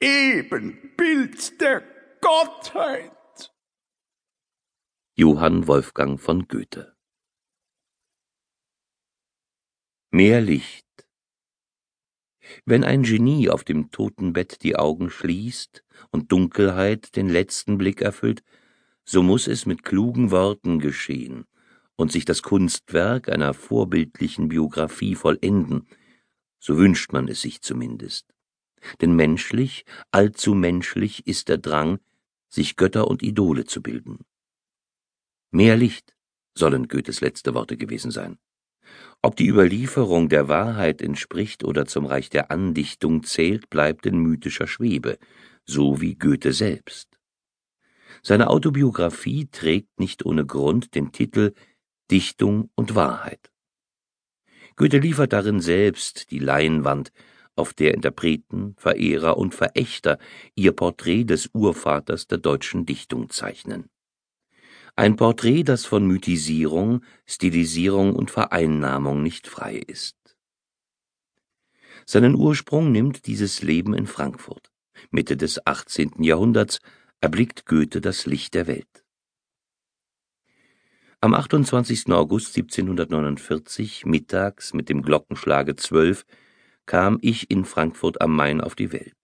Ebenbild der Gottheit. Johann Wolfgang von Goethe Mehr Licht Wenn ein Genie auf dem Totenbett die Augen schließt und Dunkelheit den letzten Blick erfüllt, so muss es mit klugen Worten geschehen und sich das Kunstwerk einer vorbildlichen Biographie vollenden, so wünscht man es sich zumindest. Denn menschlich, allzu menschlich ist der Drang, sich Götter und Idole zu bilden. Mehr Licht sollen Goethes letzte Worte gewesen sein. Ob die Überlieferung der Wahrheit entspricht oder zum Reich der Andichtung zählt, bleibt in mythischer Schwebe, so wie Goethe selbst. Seine Autobiografie trägt nicht ohne Grund den Titel Dichtung und Wahrheit. Goethe liefert darin selbst die Leinwand, auf der Interpreten, Verehrer und Verächter ihr Porträt des Urvaters der deutschen Dichtung zeichnen. Ein Porträt, das von Mythisierung, Stilisierung und Vereinnahmung nicht frei ist. Seinen Ursprung nimmt dieses Leben in Frankfurt. Mitte des 18. Jahrhunderts erblickt Goethe das Licht der Welt. Am 28. August 1749, mittags mit dem Glockenschlage zwölf, kam ich in Frankfurt am Main auf die Welt.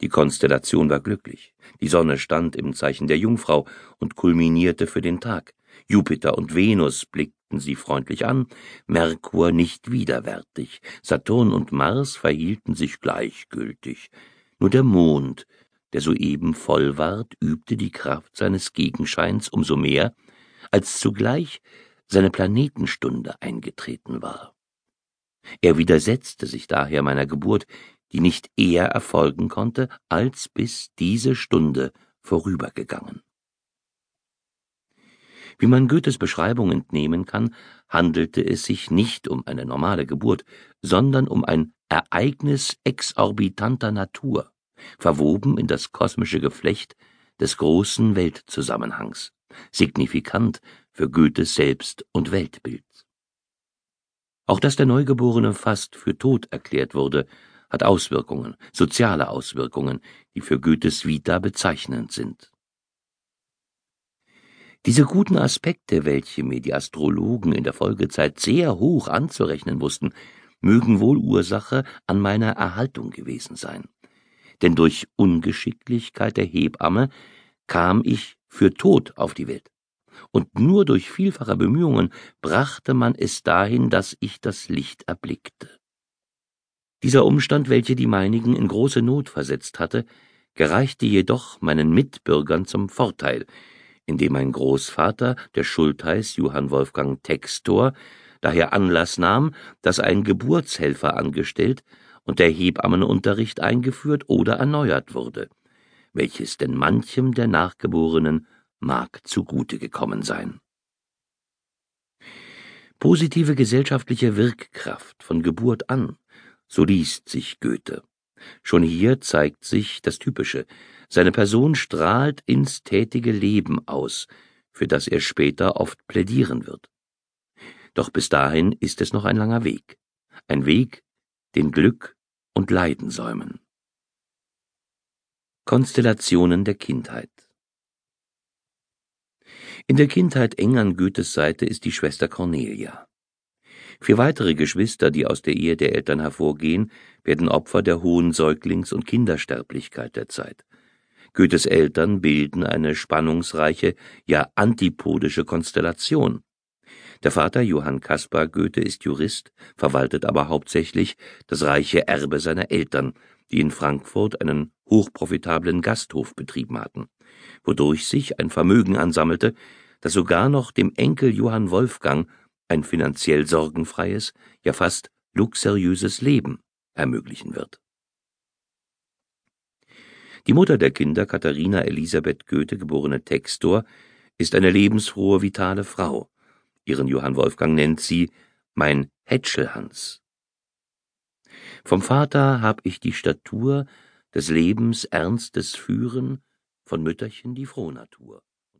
Die Konstellation war glücklich. Die Sonne stand im Zeichen der Jungfrau und kulminierte für den Tag. Jupiter und Venus blickten sie freundlich an, Merkur nicht widerwärtig, Saturn und Mars verhielten sich gleichgültig. Nur der Mond, der soeben voll ward, übte die Kraft seines Gegenscheins umso mehr, als zugleich seine Planetenstunde eingetreten war. Er widersetzte sich daher meiner Geburt, die nicht eher erfolgen konnte, als bis diese Stunde vorübergegangen. Wie man Goethes Beschreibung entnehmen kann, handelte es sich nicht um eine normale Geburt, sondern um ein Ereignis exorbitanter Natur, verwoben in das kosmische Geflecht des großen Weltzusammenhangs signifikant für Goethes Selbst- und Weltbild. Auch dass der Neugeborene fast für tot erklärt wurde, hat Auswirkungen, soziale Auswirkungen, die für Goethes Vita bezeichnend sind. Diese guten Aspekte, welche mir die Astrologen in der Folgezeit sehr hoch anzurechnen wussten, mögen wohl Ursache an meiner Erhaltung gewesen sein. Denn durch Ungeschicklichkeit der Hebamme kam ich für tot auf die Welt. Und nur durch vielfache Bemühungen brachte man es dahin, dass ich das Licht erblickte. Dieser Umstand, welcher die meinigen in große Not versetzt hatte, gereichte jedoch meinen Mitbürgern zum Vorteil, indem mein Großvater, der Schultheiß Johann Wolfgang Textor, daher Anlass nahm, dass ein Geburtshelfer angestellt und der Hebammenunterricht eingeführt oder erneuert wurde welches denn manchem der Nachgeborenen mag zugute gekommen sein. Positive gesellschaftliche Wirkkraft von Geburt an, so liest sich Goethe. Schon hier zeigt sich das Typische. Seine Person strahlt ins tätige Leben aus, für das er später oft plädieren wird. Doch bis dahin ist es noch ein langer Weg. Ein Weg, den Glück und Leiden säumen. Konstellationen der Kindheit In der Kindheit eng an Goethes Seite ist die Schwester Cornelia. Vier weitere Geschwister, die aus der Ehe der Eltern hervorgehen, werden Opfer der hohen Säuglings- und Kindersterblichkeit der Zeit. Goethes Eltern bilden eine spannungsreiche, ja antipodische Konstellation. Der Vater Johann Caspar Goethe ist Jurist, verwaltet aber hauptsächlich das reiche Erbe seiner Eltern, die in Frankfurt einen hochprofitablen Gasthof betrieben hatten, wodurch sich ein Vermögen ansammelte, das sogar noch dem Enkel Johann Wolfgang ein finanziell sorgenfreies, ja fast luxuriöses Leben ermöglichen wird. Die Mutter der Kinder, Katharina Elisabeth Goethe, geborene Textor, ist eine lebensfrohe, vitale Frau. Ihren Johann Wolfgang nennt sie mein Hätschelhans. Vom Vater hab ich die Statur, des Lebens ernstes Führen, von Mütterchen die Frohnatur.